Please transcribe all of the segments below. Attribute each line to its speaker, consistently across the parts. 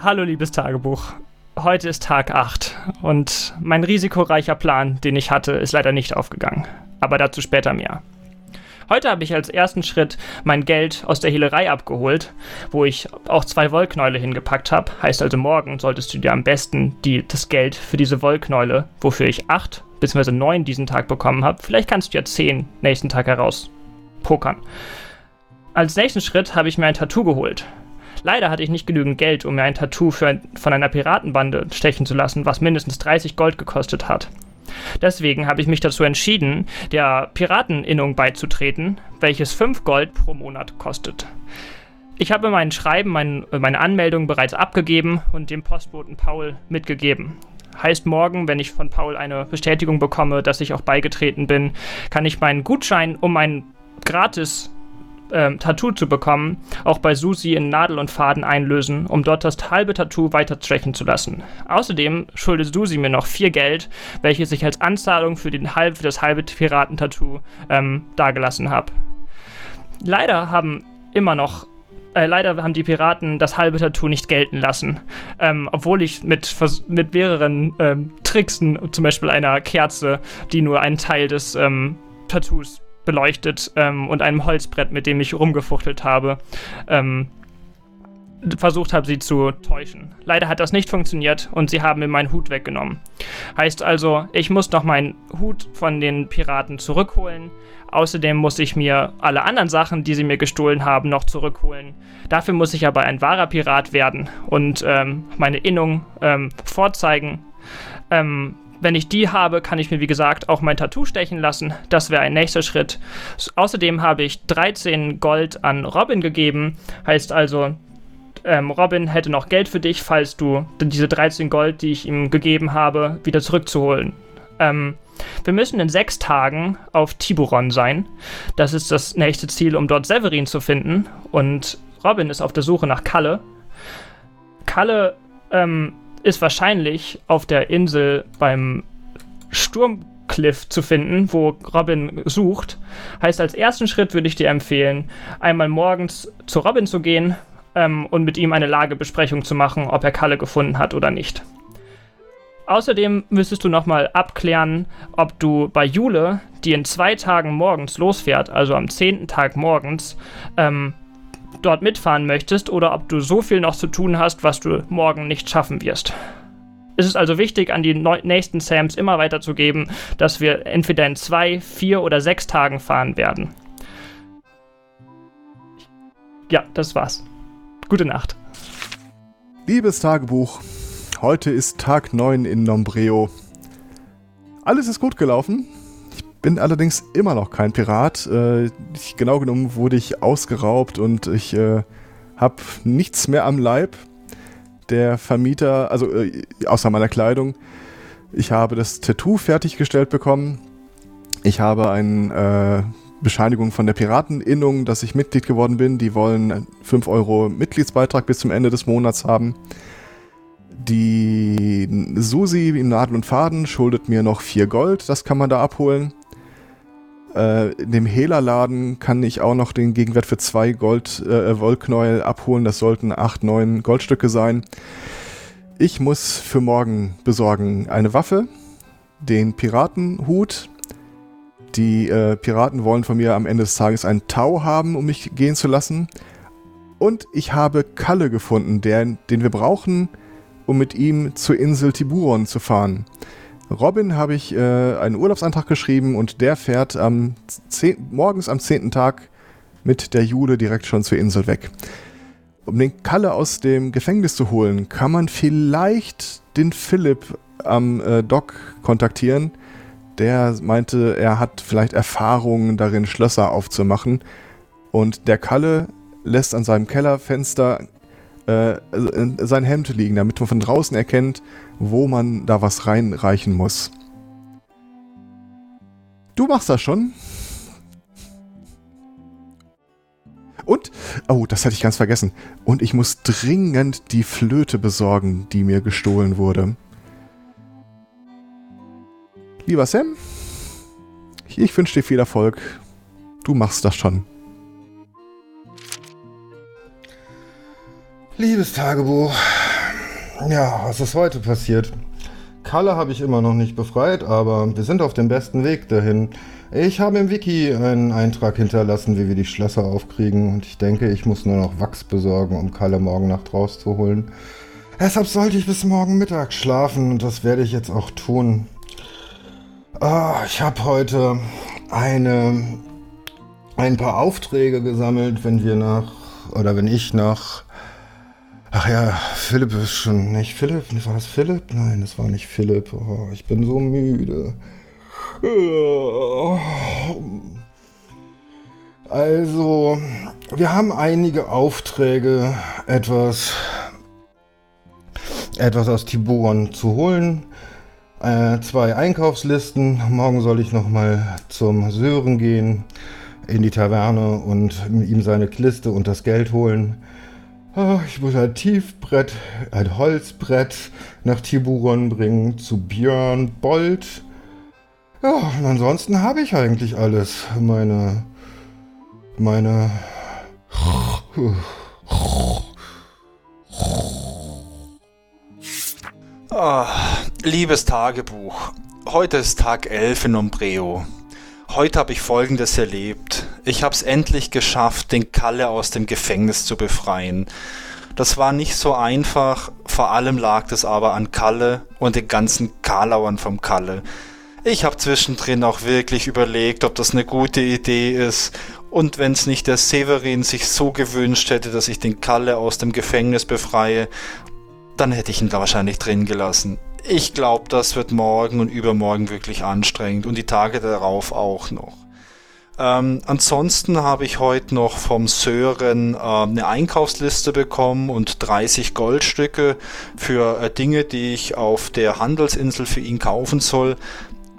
Speaker 1: Hallo liebes Tagebuch. Heute ist Tag 8 und mein risikoreicher Plan, den ich hatte, ist leider nicht aufgegangen. Aber dazu später mehr. Heute habe ich als ersten Schritt mein Geld aus der Hehlerei abgeholt, wo ich auch zwei Wollknäule hingepackt habe. Heißt also, morgen solltest du dir am besten die, das Geld für diese Wollknäule, wofür ich acht bzw. neun diesen Tag bekommen habe, vielleicht kannst du ja zehn nächsten Tag heraus pokern. Als nächsten Schritt habe ich mir ein Tattoo geholt. Leider hatte ich nicht genügend Geld, um mir ein Tattoo ein, von einer Piratenbande stechen zu lassen, was mindestens 30 Gold gekostet hat. Deswegen habe ich mich dazu entschieden, der Pirateninnung beizutreten, welches 5 Gold pro Monat kostet. Ich habe mein Schreiben, mein, meine Anmeldung bereits abgegeben und dem Postboten Paul mitgegeben. Heißt morgen, wenn ich von Paul eine Bestätigung bekomme, dass ich auch beigetreten bin, kann ich meinen Gutschein um ein gratis ähm, Tattoo zu bekommen, auch bei Susi in Nadel und Faden einlösen, um dort das halbe Tattoo weiter stechen zu lassen. Außerdem schuldet Susi mir noch vier Geld, welches ich als Anzahlung für, den halb, für das halbe Piratentattoo ähm, dagelassen habe. Leider haben immer noch äh, leider haben die Piraten das halbe Tattoo nicht gelten lassen. Ähm, obwohl ich mit, mit mehreren ähm, Tricksen, zum Beispiel einer Kerze, die nur einen Teil des ähm, Tattoos beleuchtet ähm, und einem Holzbrett, mit dem ich rumgefuchtelt habe, ähm, versucht habe, sie zu täuschen. Leider hat das nicht funktioniert und sie haben mir meinen Hut weggenommen. Heißt also, ich muss noch meinen Hut von den Piraten zurückholen. Außerdem muss ich mir alle anderen Sachen, die sie mir gestohlen haben, noch zurückholen. Dafür muss ich aber ein wahrer Pirat werden und ähm, meine Innung ähm, vorzeigen. Ähm, wenn ich die habe, kann ich mir wie gesagt auch mein Tattoo stechen lassen. Das wäre ein nächster Schritt. Außerdem habe ich 13 Gold an Robin gegeben. Heißt also, ähm, Robin hätte noch Geld für dich, falls du diese 13 Gold, die ich ihm gegeben habe, wieder zurückzuholen. Ähm, wir müssen in sechs Tagen auf Tiburon sein. Das ist das nächste Ziel, um dort Severin zu finden. Und Robin ist auf der Suche nach Kalle. Kalle ähm, ist wahrscheinlich auf der Insel beim Sturmcliff zu finden, wo Robin sucht. Heißt, als ersten Schritt würde ich dir empfehlen, einmal morgens zu Robin zu gehen ähm, und mit ihm eine Lagebesprechung zu machen, ob er Kalle gefunden hat oder nicht. Außerdem müsstest du nochmal abklären, ob du bei Jule, die in zwei Tagen morgens losfährt, also am zehnten Tag morgens, ähm, dort mitfahren möchtest oder ob du so viel noch zu tun hast, was du morgen nicht schaffen wirst. Es ist also wichtig, an die nächsten Sams immer weiterzugeben, dass wir entweder in zwei, vier oder sechs Tagen fahren werden. Ja, das war's. Gute Nacht.
Speaker 2: Liebes Tagebuch, heute ist Tag 9 in Nombreo. Alles ist gut gelaufen bin allerdings immer noch kein Pirat. Äh, ich, genau genommen wurde ich ausgeraubt und ich äh, habe nichts mehr am Leib. Der Vermieter, also äh, außer meiner Kleidung, ich habe das Tattoo fertiggestellt bekommen. Ich habe eine äh, Bescheinigung von der Pirateninnung, dass ich Mitglied geworden bin. Die wollen 5 Euro Mitgliedsbeitrag bis zum Ende des Monats haben. Die Susi in Nadel und Faden schuldet mir noch 4 Gold, das kann man da abholen. Äh, in dem Hehlerladen kann ich auch noch den Gegenwert für zwei Gold äh, Wollknäuel abholen. Das sollten acht, neun Goldstücke sein. Ich muss für morgen besorgen eine Waffe, den Piratenhut. Die äh, Piraten wollen von mir am Ende des Tages einen Tau haben, um mich gehen zu lassen. Und ich habe Kalle gefunden, der, den wir brauchen, um mit ihm zur Insel Tiburon zu fahren. Robin habe ich äh, einen Urlaubsantrag geschrieben und der fährt am 10, morgens am 10. Tag mit der Jule direkt schon zur Insel weg. Um den Kalle aus dem Gefängnis zu holen, kann man vielleicht den Philipp am äh, Dock kontaktieren. Der meinte, er hat vielleicht Erfahrungen darin, Schlösser aufzumachen. Und der Kalle lässt an seinem Kellerfenster äh, sein Hemd liegen, damit man von draußen erkennt, wo man da was reinreichen muss. Du machst das schon. Und, oh, das hätte ich ganz vergessen. Und ich muss dringend die Flöte besorgen, die mir gestohlen wurde. Lieber Sam, ich wünsche dir viel Erfolg. Du machst das schon.
Speaker 3: Liebes Tagebuch, ja, was ist heute passiert? Kalle habe ich immer noch nicht befreit, aber wir sind auf dem besten Weg dahin. Ich habe im Wiki einen Eintrag hinterlassen, wie wir die Schlösser aufkriegen und ich denke, ich muss nur noch Wachs besorgen, um Kalle morgen Nacht rauszuholen. Deshalb sollte ich bis morgen Mittag schlafen und das werde ich jetzt auch tun. Oh, ich habe heute eine, ein paar Aufträge gesammelt, wenn wir nach, oder wenn ich nach Ach ja, Philipp ist schon nicht Philipp. War das Philipp? Nein, das war nicht Philipp. Oh, ich bin so müde. Also, wir haben einige Aufträge, etwas, etwas aus Tiburon zu holen. Äh, zwei Einkaufslisten. Morgen soll ich nochmal zum Sören gehen, in die Taverne und ihm seine Liste und das Geld holen. Oh, ich muss ein Tiefbrett, ein Holzbrett nach Tiburon bringen zu Björn Bold. Ja, und ansonsten habe ich eigentlich alles. Meine. Meine.
Speaker 4: Oh, liebes Tagebuch. Heute ist Tag 11 in Umbreo. Heute habe ich Folgendes erlebt. Ich habe es endlich geschafft, den Kalle aus dem Gefängnis zu befreien. Das war nicht so einfach, vor allem lag das aber an Kalle und den ganzen Karlauern vom Kalle. Ich habe zwischendrin auch wirklich überlegt, ob das eine gute Idee ist und wenn es nicht der Severin sich so gewünscht hätte, dass ich den Kalle aus dem Gefängnis befreie, dann hätte ich ihn da wahrscheinlich drin gelassen. Ich glaube, das wird morgen und übermorgen wirklich anstrengend und die Tage darauf auch noch. Ähm, ansonsten habe ich heute noch vom Sören äh, eine Einkaufsliste bekommen und 30 Goldstücke für äh, Dinge, die ich auf der Handelsinsel für ihn kaufen soll.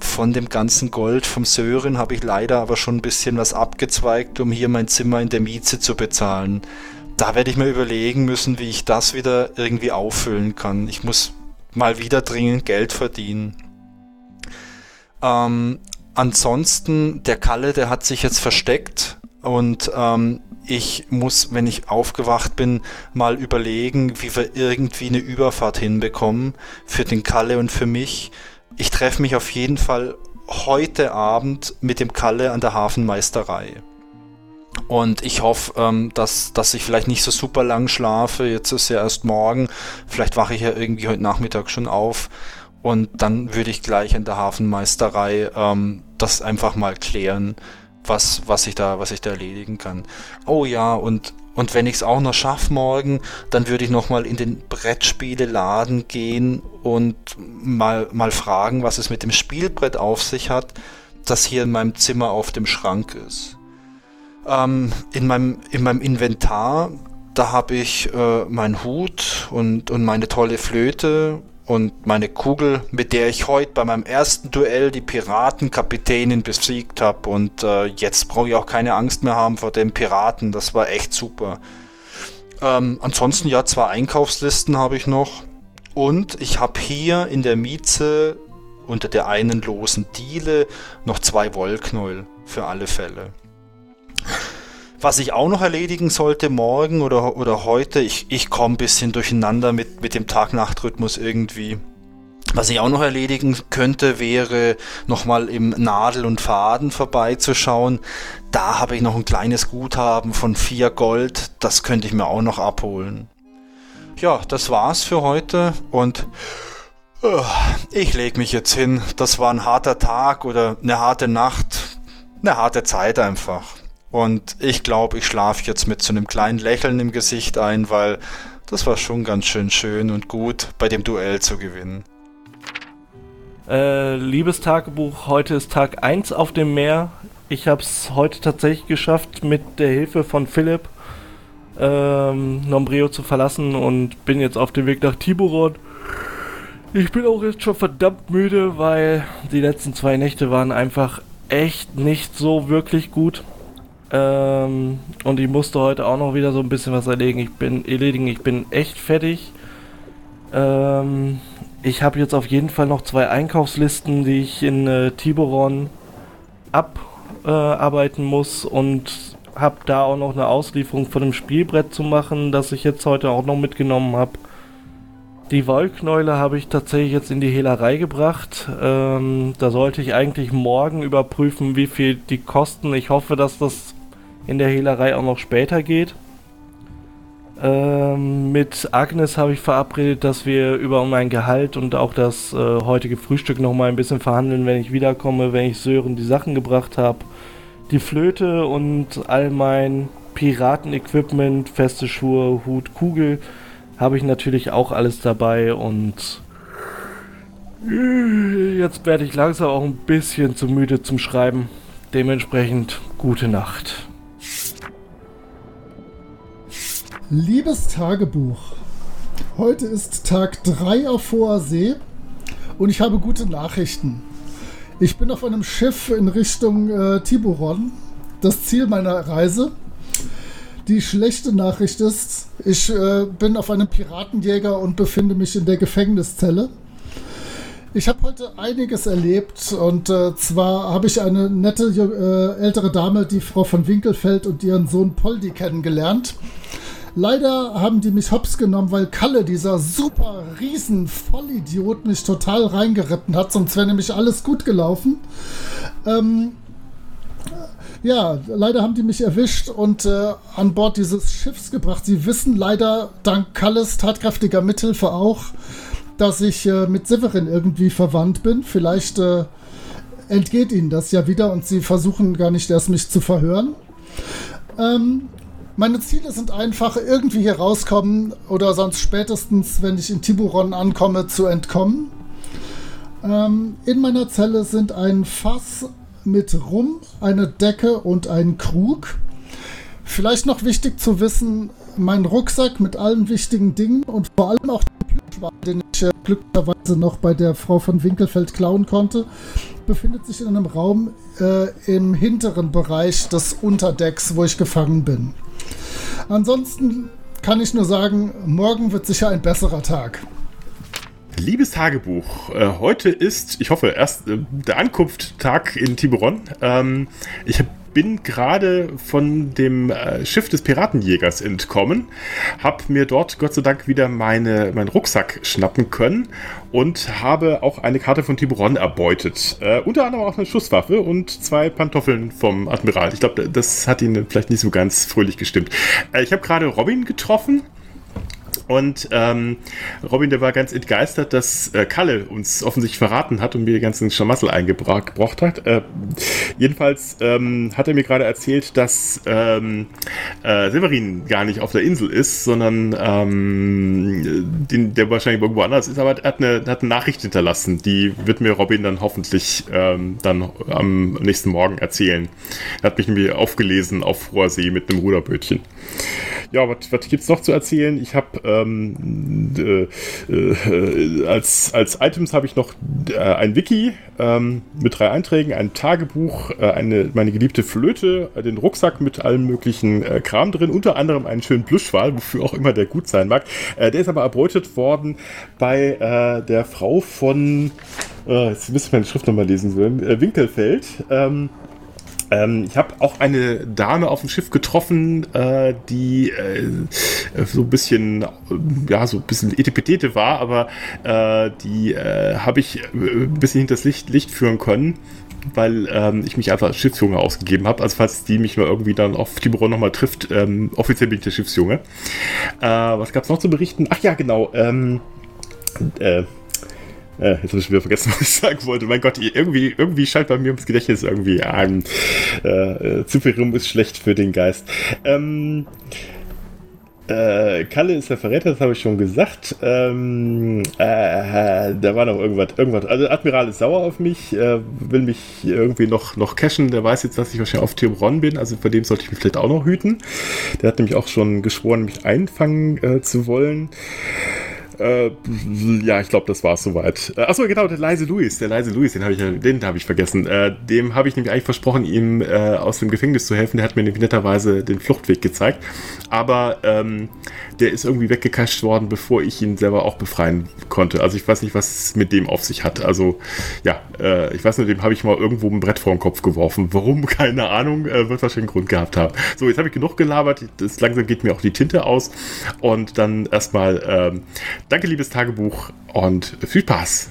Speaker 4: Von dem ganzen Gold vom Sören habe ich leider aber schon ein bisschen was abgezweigt, um hier mein Zimmer in der Mieze zu bezahlen. Da werde ich mir überlegen müssen, wie ich das wieder irgendwie auffüllen kann. Ich muss mal wieder dringend Geld verdienen. Ähm, ansonsten, der Kalle, der hat sich jetzt versteckt und ähm, ich muss, wenn ich aufgewacht bin, mal überlegen, wie wir irgendwie eine Überfahrt hinbekommen für den Kalle und für mich. Ich treffe mich auf jeden Fall heute Abend mit dem Kalle an der Hafenmeisterei. Und ich hoffe, ähm, dass, dass ich vielleicht nicht so super lang schlafe. Jetzt ist ja erst morgen. Vielleicht wache ich ja irgendwie heute Nachmittag schon auf. Und dann würde ich gleich in der Hafenmeisterei ähm, das einfach mal klären, was, was, ich da, was ich da erledigen kann. Oh ja, und, und wenn ich es auch noch schaffe morgen, dann würde ich nochmal in den Brettspieleladen gehen und mal, mal fragen, was es mit dem Spielbrett auf sich hat, das hier in meinem Zimmer auf dem Schrank ist. Ähm, in, meinem, in meinem Inventar, da habe ich äh, meinen Hut und, und meine tolle Flöte und meine Kugel, mit der ich heute bei meinem ersten Duell die Piratenkapitänin besiegt habe. Und äh, jetzt brauche ich auch keine Angst mehr haben vor den Piraten. Das war echt super. Ähm, ansonsten ja, zwei Einkaufslisten habe ich noch. Und ich habe hier in der Mieze unter der einen losen Diele noch zwei Wollknäuel für alle Fälle. Was ich auch noch erledigen sollte morgen oder, oder heute, ich, ich komme ein bisschen durcheinander mit, mit dem Tag-Nacht-Rhythmus irgendwie. Was ich auch noch erledigen könnte, wäre nochmal im Nadel und Faden vorbeizuschauen. Da habe ich noch ein kleines Guthaben von 4 Gold. Das könnte ich mir auch noch abholen. Ja, das war's für heute und uh, ich lege mich jetzt hin. Das war ein harter Tag oder eine harte Nacht. Eine harte Zeit einfach. Und ich glaube, ich schlafe jetzt mit so einem kleinen Lächeln im Gesicht ein, weil das war schon ganz schön schön und gut, bei dem Duell zu gewinnen.
Speaker 5: Äh, liebes Tagebuch, heute ist Tag 1 auf dem Meer. Ich habe es heute tatsächlich geschafft, mit der Hilfe von Philipp ähm, Nombreo zu verlassen und bin jetzt auf dem Weg nach Tiburon. Ich bin auch jetzt schon verdammt müde, weil die letzten zwei Nächte waren einfach echt nicht so wirklich gut. Ähm, und ich musste heute auch noch wieder so ein bisschen was erledigen. Ich bin erledigen, ich bin echt fertig. Ähm, ich habe jetzt auf jeden Fall noch zwei Einkaufslisten, die ich in äh, Tiburon abarbeiten äh, muss und habe da auch noch eine Auslieferung von dem Spielbrett zu machen, das ich jetzt heute auch noch mitgenommen habe. Die Wollknäule habe ich tatsächlich jetzt in die Hehlerei gebracht. Ähm, da sollte ich eigentlich morgen überprüfen, wie viel die kosten. Ich hoffe, dass das in der Hehlerei auch noch später geht. Ähm, mit Agnes habe ich verabredet, dass wir über mein Gehalt und auch das äh, heutige Frühstück noch mal ein bisschen verhandeln, wenn ich wiederkomme, wenn ich Sören die Sachen gebracht habe. Die Flöte und all mein Piratenequipment, feste Schuhe, Hut, Kugel habe ich natürlich auch alles dabei und jetzt werde ich langsam auch ein bisschen zu müde zum Schreiben. Dementsprechend gute Nacht.
Speaker 6: Liebes Tagebuch, heute ist Tag 3 auf hoher See und ich habe gute Nachrichten. Ich bin auf einem Schiff in Richtung äh, Tiburon, das Ziel meiner Reise. Die schlechte Nachricht ist, ich äh, bin auf einem Piratenjäger und befinde mich in der Gefängniszelle. Ich habe heute einiges erlebt und äh, zwar habe ich eine nette äh, ältere Dame, die Frau von Winkelfeld und ihren Sohn Poldi kennengelernt. Leider haben die mich hops genommen, weil Kalle, dieser super riesen Vollidiot, mich total reingeritten hat, sonst wäre nämlich alles gut gelaufen. Ähm, ja, leider haben die mich erwischt und äh, an Bord dieses Schiffs gebracht. Sie wissen leider dank Kalles tatkräftiger Mithilfe auch, dass ich äh, mit Severin irgendwie verwandt bin. Vielleicht äh, entgeht ihnen das ja wieder und sie versuchen gar nicht erst mich zu verhören. Ähm, meine Ziele sind einfach irgendwie hier rauskommen oder sonst spätestens, wenn ich in Tiburon ankomme, zu entkommen. Ähm, in meiner Zelle sind ein Fass mit Rum, eine Decke und ein Krug. Vielleicht noch wichtig zu wissen, mein Rucksack mit allen wichtigen Dingen und vor allem auch den Plüschwal, den ich äh, glücklicherweise noch bei der Frau von Winkelfeld klauen konnte, befindet sich in einem Raum äh, im hinteren Bereich des Unterdecks, wo ich gefangen bin. Ansonsten kann ich nur sagen, morgen wird sicher ein besserer Tag.
Speaker 7: Liebes Tagebuch, äh, heute ist, ich hoffe, erst äh, der Ankunftstag in Tiburon. Ähm, ich bin gerade von dem äh, Schiff des Piratenjägers entkommen, habe mir dort Gott sei Dank wieder meine, meinen Rucksack schnappen können und habe auch eine Karte von Tiburon erbeutet. Äh, unter anderem auch eine Schusswaffe und zwei Pantoffeln vom Admiral. Ich glaube, das hat ihn vielleicht nicht so ganz fröhlich gestimmt. Äh, ich habe gerade Robin getroffen und ähm, Robin, der war ganz entgeistert, dass äh, Kalle uns offensichtlich verraten hat und mir die ganzen Schlamassel eingebracht hat. Äh, jedenfalls ähm, hat er mir gerade erzählt, dass ähm, äh, Severin gar nicht auf der Insel ist, sondern ähm, den, der wahrscheinlich irgendwo anders ist, aber er hat eine, hat eine Nachricht hinterlassen. Die wird mir Robin dann hoffentlich ähm, dann am nächsten Morgen erzählen. Er hat mich nämlich aufgelesen auf hoher See mit einem Ruderbötchen. Ja, was, was gibt es noch zu erzählen? Ich habe ähm, äh, äh, als, als Items habe ich noch äh, ein Wiki ähm, mit drei Einträgen, ein Tagebuch, äh, eine, meine geliebte Flöte, äh, den Rucksack mit allem möglichen äh, Kram drin, unter anderem einen schönen Plüschwal, wofür auch immer der gut sein mag. der ist aber erbeutet worden bei der Frau von, jetzt müsste ich meine Schrift nochmal lesen Winkelfeld. Ähm, ähm, ich habe auch eine Dame auf dem Schiff getroffen, äh, die äh, so ein bisschen, ja, so ein bisschen Etipetete war, aber äh, die äh, habe ich äh, ein bisschen hinters Licht, Licht führen können weil ähm, ich mich einfach als Schiffsjunge ausgegeben habe. Also falls die mich mal irgendwie dann auf Tiburon nochmal trifft, ähm, offiziell bin ich der Schiffsjunge. Äh, was gab es noch zu berichten? Ach ja, genau. Ähm, äh, äh, jetzt habe ich wieder vergessen, was ich sagen wollte. Mein Gott, irgendwie, irgendwie scheint bei mir ums Gedächtnis irgendwie ähm, äh, zu viel rum ist schlecht für den Geist. Ähm, äh, Kalle ist der Verräter, das habe ich schon gesagt. Ähm, äh, da war noch irgendwas, irgendwas. Also Admiral ist sauer auf mich, äh, will mich irgendwie noch, noch cashen. Der weiß jetzt, dass ich wahrscheinlich auf Tiburon bin, also vor dem sollte ich mich vielleicht auch noch hüten. Der hat nämlich auch schon geschworen, mich einfangen äh, zu wollen. Äh, ja, ich glaube, das war es soweit. Äh, achso, genau, der leise Louis, der leise Louis, den habe ich, hab ich vergessen. Äh, dem habe ich nämlich eigentlich versprochen, ihm äh, aus dem Gefängnis zu helfen. Der hat mir nämlich netterweise den Fluchtweg gezeigt. Aber ähm, der ist irgendwie weggekascht worden, bevor ich ihn selber auch befreien konnte. Also ich weiß nicht, was mit dem auf sich hat. Also ja, äh, ich weiß nur, dem habe ich mal irgendwo ein Brett vor den Kopf geworfen. Warum? Keine Ahnung. Äh, wird wahrscheinlich einen Grund gehabt haben. So, jetzt habe ich genug gelabert. Das, langsam geht mir auch die Tinte aus. Und dann erstmal ähm, Danke, liebes Tagebuch und viel Spaß.